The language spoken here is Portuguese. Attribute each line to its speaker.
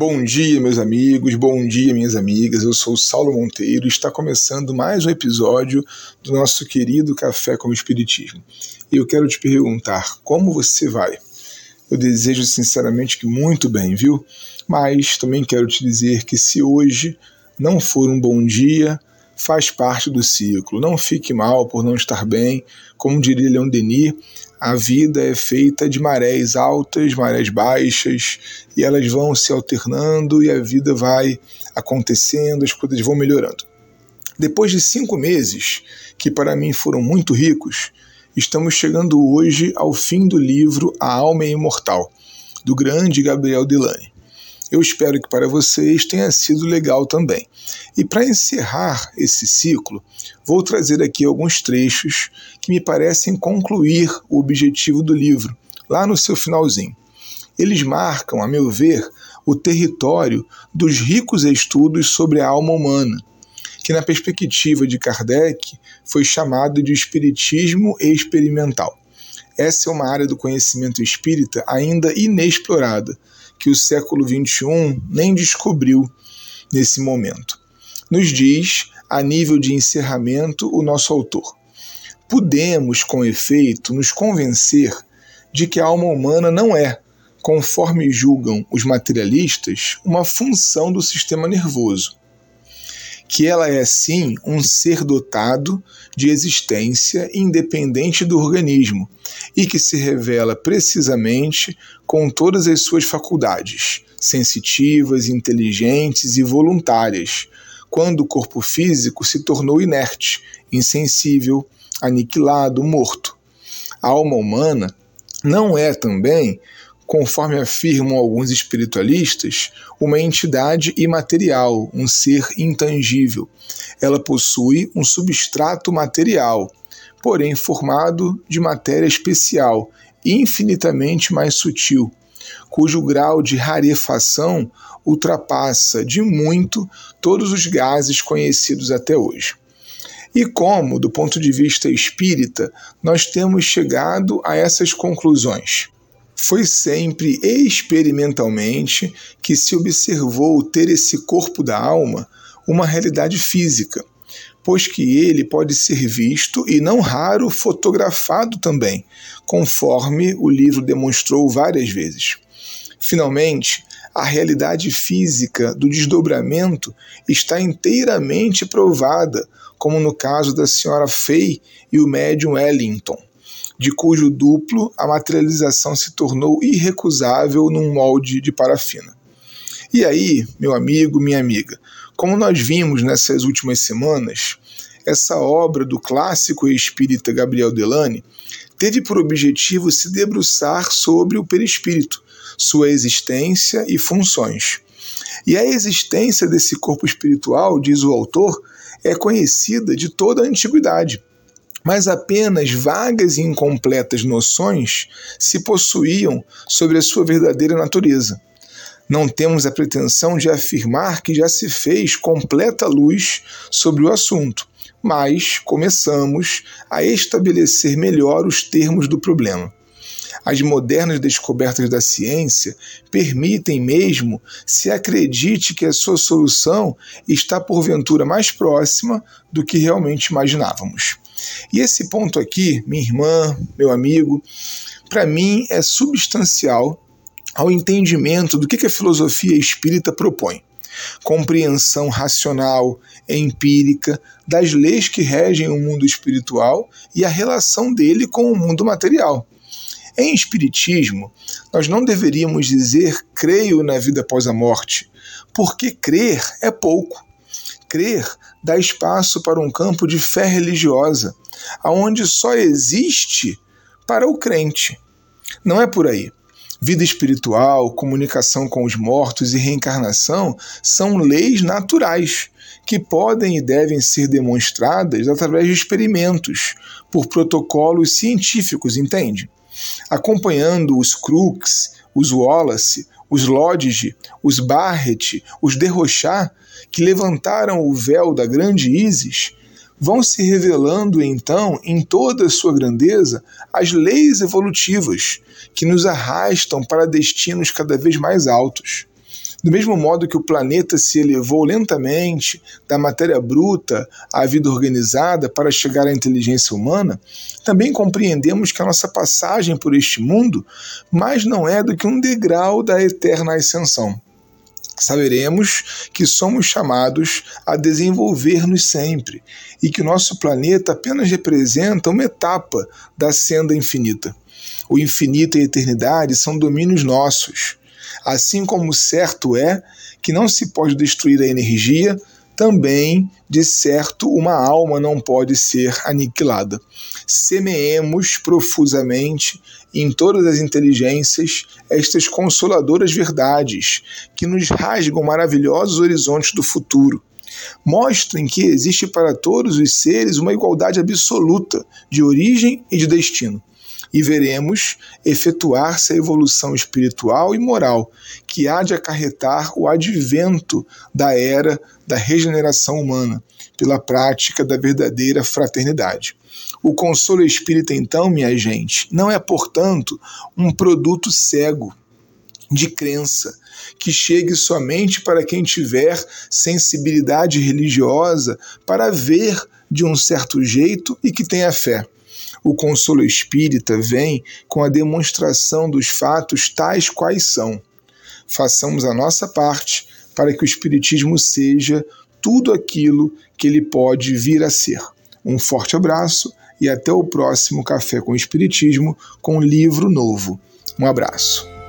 Speaker 1: Bom dia, meus amigos, bom dia, minhas amigas. Eu sou Saulo Monteiro e está começando mais um episódio do nosso querido Café com o Espiritismo. E eu quero te perguntar como você vai. Eu desejo sinceramente que muito bem, viu? Mas também quero te dizer que se hoje não for um bom dia, faz parte do ciclo. Não fique mal por não estar bem. Como diria Leon Denis, a vida é feita de marés altas, marés baixas, e elas vão se alternando e a vida vai acontecendo, as coisas vão melhorando. Depois de cinco meses, que para mim foram muito ricos, estamos chegando hoje ao fim do livro A Alma é Imortal, do grande Gabriel Delane. Eu espero que para vocês tenha sido legal também. E para encerrar esse ciclo, vou trazer aqui alguns trechos que me parecem concluir o objetivo do livro, lá no seu finalzinho. Eles marcam, a meu ver, o território dos ricos estudos sobre a alma humana, que, na perspectiva de Kardec, foi chamado de espiritismo experimental. Essa é uma área do conhecimento espírita ainda inexplorada que o século XXI nem descobriu nesse momento. Nos diz, a nível de encerramento, o nosso autor. Podemos, com efeito, nos convencer de que a alma humana não é, conforme julgam os materialistas, uma função do sistema nervoso, que ela é sim um ser dotado de existência independente do organismo e que se revela precisamente com todas as suas faculdades, sensitivas, inteligentes e voluntárias, quando o corpo físico se tornou inerte, insensível, aniquilado, morto. A alma humana não é também conforme afirmam alguns espiritualistas, uma entidade imaterial, um ser intangível. Ela possui um substrato material, porém formado de matéria especial, infinitamente mais sutil, cujo grau de rarefação ultrapassa de muito todos os gases conhecidos até hoje. E como, do ponto de vista espírita, nós temos chegado a essas conclusões? Foi sempre experimentalmente que se observou ter esse corpo da alma uma realidade física, pois que ele pode ser visto e não raro fotografado também, conforme o livro demonstrou várias vezes. Finalmente, a realidade física do desdobramento está inteiramente provada, como no caso da senhora Fay e o médium Ellington de cujo duplo a materialização se tornou irrecusável num molde de parafina. E aí, meu amigo, minha amiga, como nós vimos nessas últimas semanas, essa obra do clássico espírita Gabriel Delane teve por objetivo se debruçar sobre o perispírito, sua existência e funções. E a existência desse corpo espiritual, diz o autor, é conhecida de toda a antiguidade mas apenas vagas e incompletas noções se possuíam sobre a sua verdadeira natureza. Não temos a pretensão de afirmar que já se fez completa luz sobre o assunto, mas começamos a estabelecer melhor os termos do problema. As modernas descobertas da ciência permitem mesmo se acredite que a sua solução está porventura mais próxima do que realmente imaginávamos. E esse ponto aqui, minha irmã, meu amigo, para mim é substancial ao entendimento do que a filosofia espírita propõe. Compreensão racional, empírica das leis que regem o mundo espiritual e a relação dele com o mundo material. Em Espiritismo, nós não deveríamos dizer creio na vida após a morte, porque crer é pouco. Crer dá espaço para um campo de fé religiosa, aonde só existe para o crente. Não é por aí. Vida espiritual, comunicação com os mortos e reencarnação são leis naturais que podem e devem ser demonstradas através de experimentos, por protocolos científicos, entende? Acompanhando os Crookes, os Wallace, os Lodge, os Barrett, os Derrochat, que levantaram o véu da grande Isis, vão se revelando então em toda a sua grandeza as leis evolutivas que nos arrastam para destinos cada vez mais altos. Do mesmo modo que o planeta se elevou lentamente da matéria bruta à vida organizada para chegar à inteligência humana, também compreendemos que a nossa passagem por este mundo mais não é do que um degrau da eterna ascensão. Saberemos que somos chamados a desenvolver-nos sempre e que o nosso planeta apenas representa uma etapa da senda infinita. O infinito e a eternidade são domínios nossos Assim como certo é que não se pode destruir a energia, também, de certo, uma alma não pode ser aniquilada. Semeemos profusamente em todas as inteligências estas consoladoras verdades que nos rasgam maravilhosos horizontes do futuro. Mostrem que existe para todos os seres uma igualdade absoluta de origem e de destino e veremos efetuar-se a evolução espiritual e moral que há de acarretar o advento da era da regeneração humana pela prática da verdadeira fraternidade. O consolo espírita, então, minha gente, não é, portanto, um produto cego de crença que chegue somente para quem tiver sensibilidade religiosa para ver de um certo jeito e que tenha fé. O consolo espírita vem com a demonstração dos fatos tais quais são. Façamos a nossa parte para que o Espiritismo seja tudo aquilo que ele pode vir a ser. Um forte abraço e até o próximo Café com Espiritismo com livro novo. Um abraço.